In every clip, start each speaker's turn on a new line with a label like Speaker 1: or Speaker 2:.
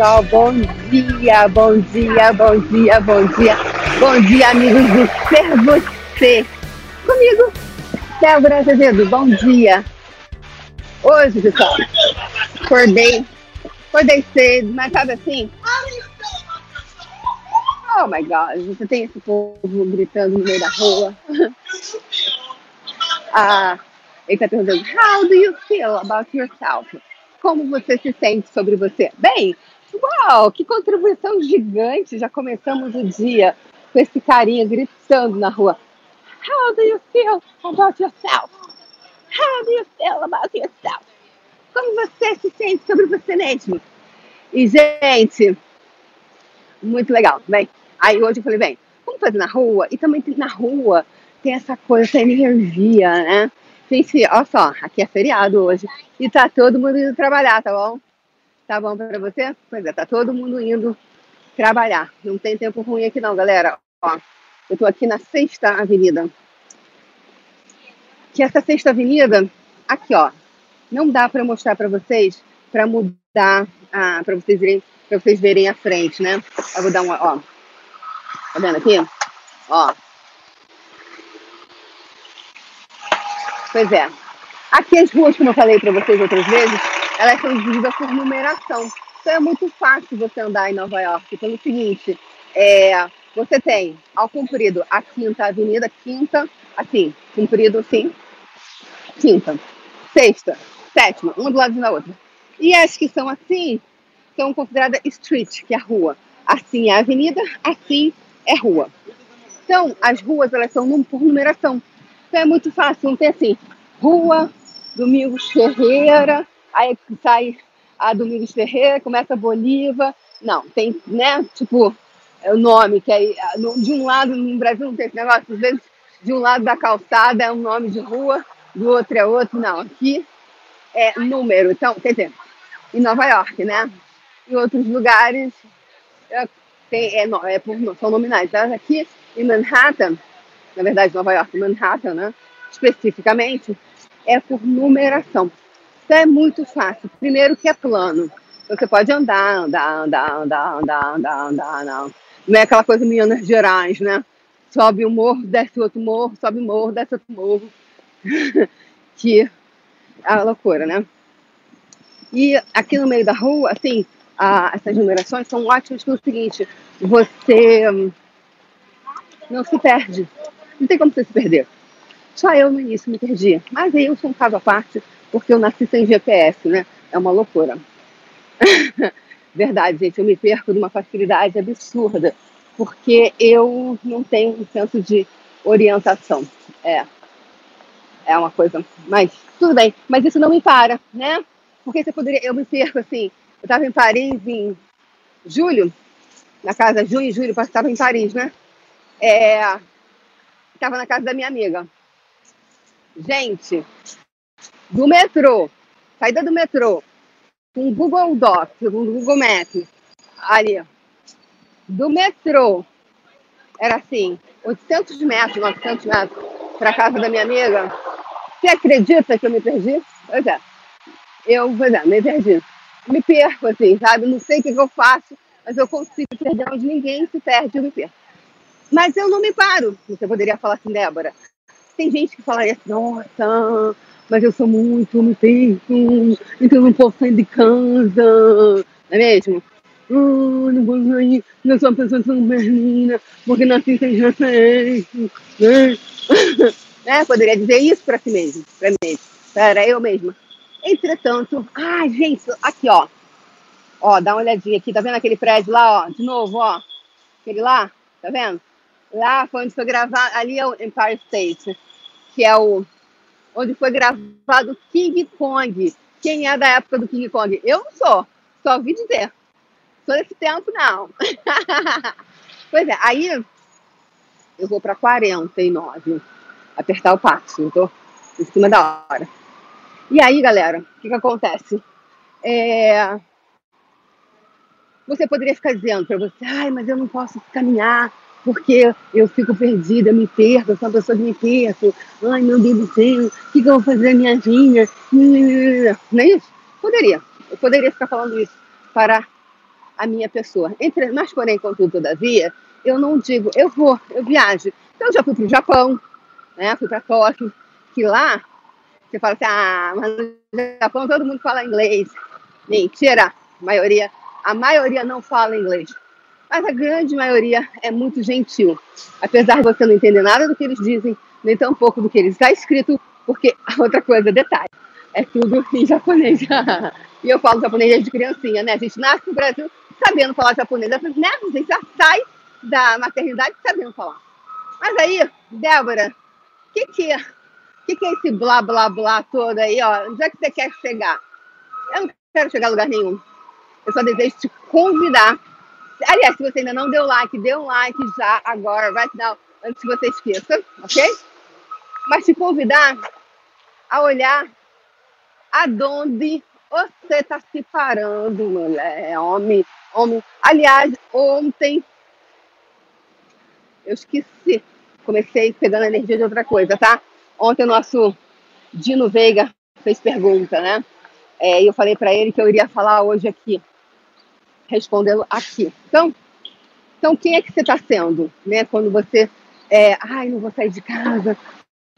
Speaker 1: pessoal. Bom dia, bom dia, bom dia, bom dia. Bom dia, amigos do Ser Você. Comigo, Débora Azevedo. Bom dia. Hoje, pessoal, acordei, acordei cedo, mas sabe assim? Oh my God, você tem esse povo gritando no meio da rua. ah, ele está perguntando, how do you feel about yourself? Como você se sente sobre você? Bem, uau, que contribuição gigante! Já começamos o dia com esse carinha gritando na rua. How do you feel about yourself? How do you feel about yourself? Como você se sente sobre você mesmo? E, gente, muito legal. Bem, aí hoje eu falei, bem, vamos fazer na rua? E também na rua tem essa coisa, essa energia, né? Gente, olha só, aqui é feriado hoje e tá todo mundo indo trabalhar, tá bom? Tá bom para você? Pois é, tá todo mundo indo trabalhar. Não tem tempo ruim aqui não, galera. Ó, eu tô aqui na Sexta Avenida. Que essa Sexta Avenida, aqui ó, não dá para mostrar para vocês, para mudar, para vocês verem, para vocês verem a frente, né? Eu vou dar uma, ó, tá vendo aqui? Ó, Pois é. Aqui as ruas, como eu falei para vocês outras vezes, elas são divididas por numeração. Então é muito fácil você andar em Nova York pelo seguinte: é, você tem ao comprido a Quinta Avenida, Quinta, assim, comprido assim, Quinta, Sexta, Sétima, uma do lado da outra. E as que são assim são consideradas street, que é rua. Assim é avenida, assim é rua. Então, as ruas elas são por numeração. Então é muito fácil, não tem assim, rua, Domingos Ferreira, aí sai a Domingos Ferreira, começa a Bolívar. Não, tem, né, tipo, é o nome, que aí, de um lado, no Brasil não tem esse negócio, às vezes de um lado da calçada é um nome de rua, do outro é outro, não. Aqui é número, então, quer dizer, em Nova York, né? Em outros lugares é, tem, é, é por, são nominais. Tá? Aqui em Manhattan, na verdade, Nova York, Manhattan, né? Especificamente, é por numeração. Então é muito fácil. Primeiro que é plano. Você pode andar, andar, andar, andar, andar, andar, andar, não. Não é aquela coisa Minas Gerais, né? Sobe um morro, desce outro morro, sobe um morro, desce outro morro. que é a loucura, né? E aqui no meio da rua, assim, a, essas numerações são ótimas pelo seguinte: você hum, não se perde. Não tem como você se perder. Só eu no início me perdia. Mas aí eu sou um caso à parte, porque eu nasci sem GPS, né? É uma loucura. Verdade, gente, eu me perco de uma facilidade absurda, porque eu não tenho um senso de orientação. É. É uma coisa. Mas tudo bem. Mas isso não me para, né? Porque você poderia. Eu me perco assim. Eu estava em Paris em julho, na casa, junho e julho, estava em Paris, né? É, estava na casa da minha amiga. Gente, do metrô, saída do metrô, com Google Docs, com Google Maps, ali, do metrô, era assim, 800 metros, 900 metros, para casa da minha amiga. Você acredita que eu me perdi? Pois é, eu, pois é, me perdi. Me perco, assim, sabe? Não sei o que, que eu faço, mas eu consigo perder onde ninguém se perde, eu me perco. Mas eu não me paro. Você poderia falar assim, Débora. Tem gente que falaria assim, nossa, mas eu sou muito, me perco, então não posso sair de casa. Não é mesmo? Oh, não vou sair, não sou uma pessoa tão berlina, porque nasci sem reflexo. Né? é, poderia dizer isso para si mesmo, para mim, para eu mesma. Entretanto, ah, gente, aqui, ó. Ó, dá uma olhadinha aqui, tá vendo aquele prédio lá, ó? De novo, ó. Aquele lá, tá vendo? Lá foi onde foi gravado, ali é o Empire State, que é o onde foi gravado King Kong. Quem é da época do King Kong? Eu não sou, só ouvi dizer. Sou desse tempo, não. pois é, aí eu vou para 49, apertar o passo, eu tô em cima da hora. E aí, galera, o que, que acontece? É... Você poderia ficar dizendo para você, ai, mas eu não posso caminhar porque eu fico perdida, me perco, sou uma pessoa que me perco. Ai, meu Deus do céu, o que, que eu vou fazer na minha vida? Não é isso? Poderia. Eu poderia ficar falando isso para a minha pessoa. Entre, mas, porém, contudo, todavia, eu não digo, eu vou, eu viajo. Então, eu já fui para o Japão, né? fui para Tóquio, que lá você fala assim, ah, mas no Japão todo mundo fala inglês. Mentira, a maioria, a maioria não fala inglês. Mas a grande maioria é muito gentil. Apesar de você não entender nada do que eles dizem, nem tão pouco do que eles está escrito, porque outra coisa, detalhe, é tudo em japonês. e eu falo japonês desde criancinha, né? A gente nasce no Brasil sabendo falar japonês. Né? A gente já sai da maternidade sabendo falar. Mas aí, Débora, o que que, que que é esse blá blá blá todo aí, ó? Onde é que você quer chegar? Eu não quero chegar a lugar nenhum. Eu só desejo te convidar. Aliás, se você ainda não deu like, dê um like já agora, right now, antes que você esqueça, ok? Mas te convidar a olhar aonde você está se parando, mulher, homem, homem. Aliás, ontem eu esqueci, comecei pegando a energia de outra coisa, tá? Ontem o nosso Dino Veiga fez pergunta, né? É, e eu falei para ele que eu iria falar hoje aqui, respondendo aqui. Então, então quem é que você está sendo, né? Quando você, é, ai, não vou sair de casa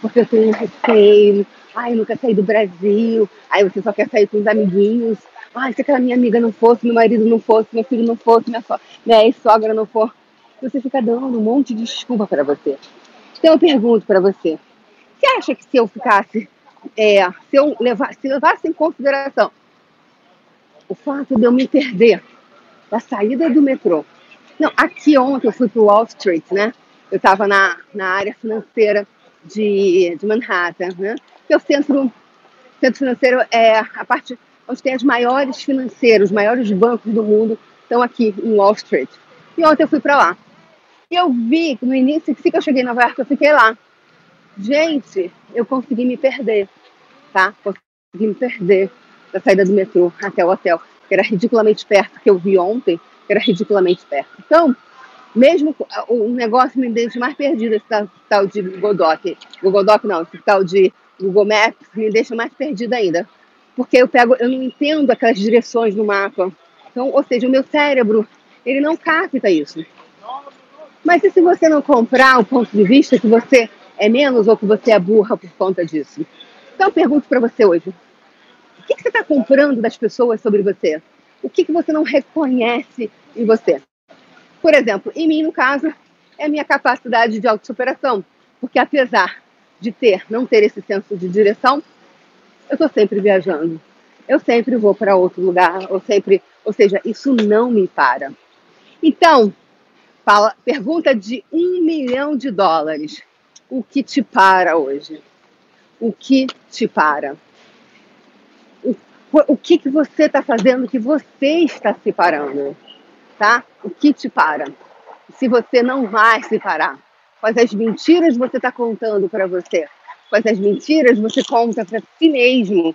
Speaker 1: porque eu tenho receio, ai, nunca saí do Brasil, ai, você só quer sair com os amiguinhos, ai, se aquela minha amiga não fosse, meu marido não fosse, meu filho não fosse, minha, so minha ex-sogra não for, você fica dando um monte de desculpa para você. Então eu pergunto para você, você acha que se eu ficasse, é, se eu levar, se levasse em consideração o fato de eu me perder da saída do metrô, não, aqui ontem eu fui para Wall Street, né? Eu estava na, na área financeira de, de Manhattan, né? Que é o centro, centro financeiro é a parte onde tem as maiores financeiros, os maiores bancos do mundo estão aqui em Wall Street. E ontem eu fui para lá. E eu vi que no início, assim que eu cheguei em Nova York, eu fiquei lá. Gente, eu consegui me perder, tá? Consegui me perder da saída do metrô até o hotel, que era ridiculamente perto, que eu vi ontem, que era ridiculamente perto. Então, mesmo o negócio me deixa mais perdida, esse tal, de Google Doc. Google Doc não, esse tal de Google Maps me deixa mais perdida ainda. Porque eu pego, eu não entendo aquelas direções no mapa. Então, ou seja, o meu cérebro, ele não capta isso. Mas e se você não comprar o ponto de vista que você é menos ou que você é burra por conta disso? Então eu pergunto para você hoje: que, que você está comprando das pessoas sobre você? O que, que você não reconhece em você? Por exemplo, em mim, no caso, é a minha capacidade de autossuperação. Porque apesar de ter, não ter esse senso de direção, eu estou sempre viajando. Eu sempre vou para outro lugar, ou sempre, ou seja, isso não me para. Então, Fala, pergunta de um milhão de dólares. O que te para hoje? O que te para? O, que, que você está fazendo que você está se parando? Tá? O que te para? Se você não vai se parar, quais as mentiras você está contando para você? Quais as mentiras você conta para si mesmo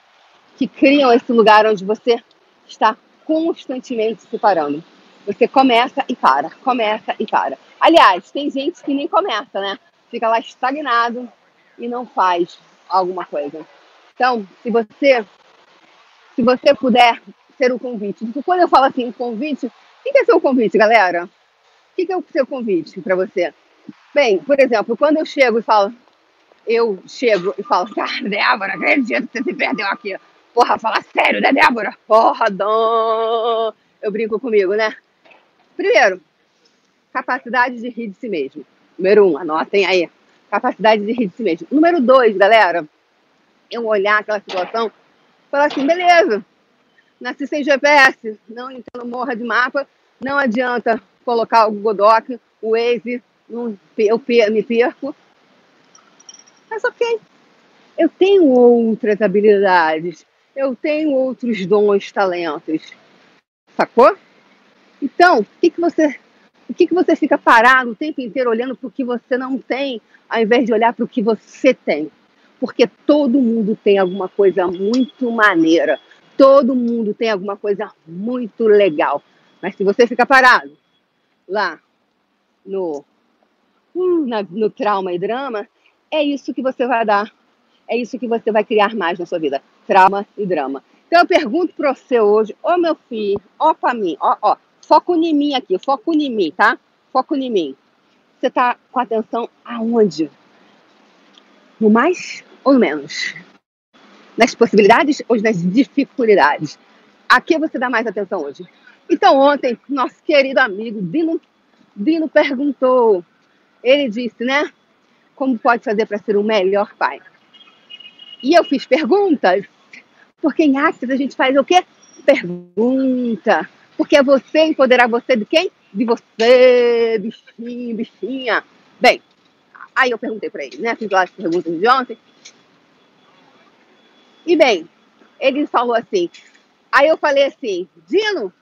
Speaker 1: que criam esse lugar onde você está constantemente se parando? Você começa e para, começa e para. Aliás, tem gente que nem começa, né? Fica lá estagnado e não faz alguma coisa. Então, se você se você puder ser o convite, quando eu falo assim, convite, o que é seu convite, galera? O que é o seu convite para você? Bem, por exemplo, quando eu chego e falo, eu chego e falo, cara, Débora, acredito que você se perdeu aqui. Porra, fala sério, né, Débora? Porra, Dom. Eu brinco comigo, né? Primeiro, capacidade de rir de si mesmo. Número um, anotem aí. Capacidade de rir de si mesmo. Número dois, galera, eu olhar aquela situação falar assim, beleza, nasci sem GPS, não entendo morra de mapa, não adianta colocar o Google Doc, o Waze, não, eu me perco. Mas ok, eu tenho outras habilidades, eu tenho outros dons, talentos. Sacou? Então, o que, que você o que, que você fica parado o tempo inteiro olhando para o que você não tem, ao invés de olhar para o que você tem? Porque todo mundo tem alguma coisa muito maneira, todo mundo tem alguma coisa muito legal. Mas se você fica parado lá no, na, no trauma e drama, é isso que você vai dar, é isso que você vai criar mais na sua vida: trauma e drama. Então eu pergunto para você hoje, ó meu filho, ó para mim, ó, ó, foco em mim aqui, foco em mim, tá? Foco em mim. Você tá com atenção aonde? No mais ou no menos? Nas possibilidades ou nas dificuldades? A que você dá mais atenção hoje? Então, ontem, nosso querido amigo Dino, Dino perguntou. Ele disse, né? Como pode fazer para ser o melhor pai? E eu fiz perguntas, porque em Axis a gente faz o quê? Pergunta. Porque é você empoderar você de quem? De você, bichinho, bichinha. Bem, aí eu perguntei para ele, né? Fiz lá as perguntas de ontem. E bem, ele falou assim. Aí eu falei assim, Dino.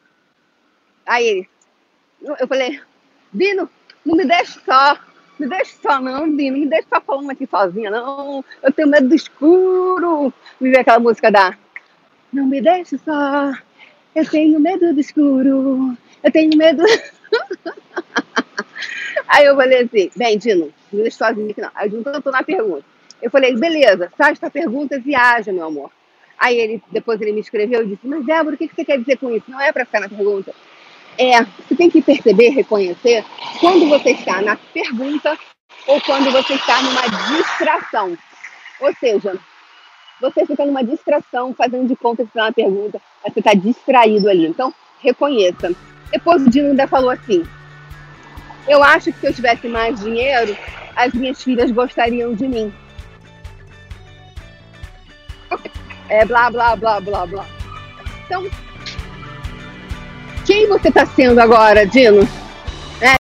Speaker 1: Aí ele, eu falei, Dino, não me deixe só. Me deixe só, não, Dino. Me deixe só falando aqui sozinha, não. Eu tenho medo do escuro. Me veio aquela música da. Não me deixe só. Eu tenho medo do escuro. Eu tenho medo. Aí eu falei assim, bem, Dino, deixa sozinho aqui não. Aí tô na pergunta. Eu falei, beleza, faz tua pergunta, viaja, meu amor. Aí ele, depois ele me escreveu e disse, mas Débora, o que você quer dizer com isso? Não é para ficar na pergunta. É, você tem que perceber, reconhecer quando você está na pergunta ou quando você está numa distração. Ou seja, você fica numa distração, fazendo de conta que está na pergunta, mas você está distraído ali. Então, reconheça. Depois o Dino ainda falou assim: Eu acho que se eu tivesse mais dinheiro, as minhas filhas gostariam de mim. É blá, blá, blá, blá, blá. Então, quem você está sendo agora, Dino?